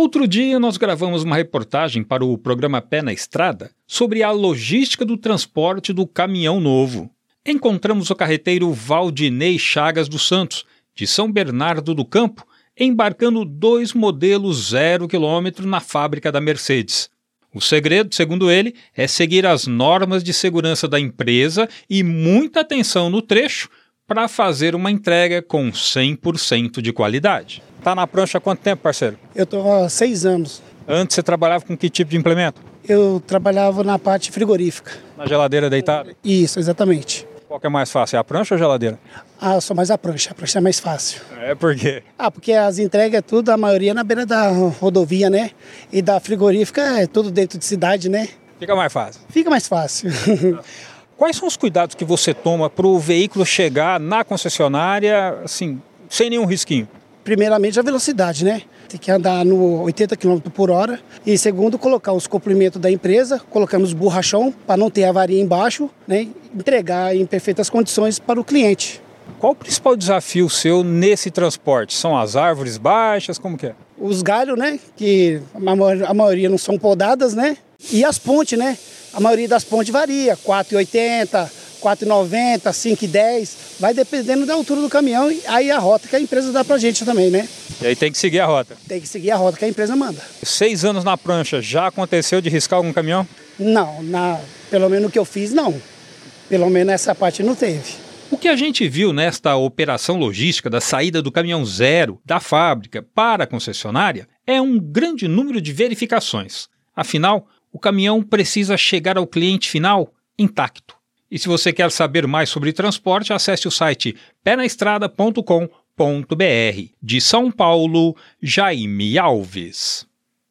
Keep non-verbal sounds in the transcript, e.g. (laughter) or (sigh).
Outro dia, nós gravamos uma reportagem para o programa Pé na Estrada sobre a logística do transporte do caminhão novo. Encontramos o carreteiro Valdinei Chagas dos Santos, de São Bernardo do Campo, embarcando dois modelos zero quilômetro na fábrica da Mercedes. O segredo, segundo ele, é seguir as normas de segurança da empresa e muita atenção no trecho para fazer uma entrega com 100% de qualidade. Tá na prancha há quanto tempo, parceiro? Eu estou há seis anos. Antes você trabalhava com que tipo de implemento? Eu trabalhava na parte frigorífica. Na geladeira deitada? Isso, exatamente. Qual que é mais fácil, é a prancha ou a geladeira? Ah, só mais a prancha. A prancha é mais fácil. É, por quê? Ah, porque as entregas é tudo, a maioria na beira da rodovia, né? E da frigorífica é tudo dentro de cidade, né? Fica mais fácil. Fica mais fácil. (laughs) Quais são os cuidados que você toma para o veículo chegar na concessionária, assim, sem nenhum risquinho? Primeiramente a velocidade, né? Tem que andar no 80 km por hora. E segundo, colocar os complementos da empresa, colocamos borrachão para não ter avaria embaixo, né? Entregar em perfeitas condições para o cliente. Qual o principal desafio seu nesse transporte? São as árvores baixas? Como que é? Os galhos, né? Que a maioria não são podadas, né? E as pontes, né? A maioria das pontes varia, 4,80, 4,90, 5,10, vai dependendo da altura do caminhão e aí a rota que a empresa dá pra gente também, né? E aí tem que seguir a rota? Tem que seguir a rota que a empresa manda. Seis anos na prancha, já aconteceu de riscar algum caminhão? Não, na, pelo menos o que eu fiz, não. Pelo menos essa parte não teve. O que a gente viu nesta operação logística da saída do caminhão zero da fábrica para a concessionária é um grande número de verificações. Afinal, o caminhão precisa chegar ao cliente final intacto. E se você quer saber mais sobre transporte, acesse o site penaestrada.com.br. De São Paulo, Jaime Alves.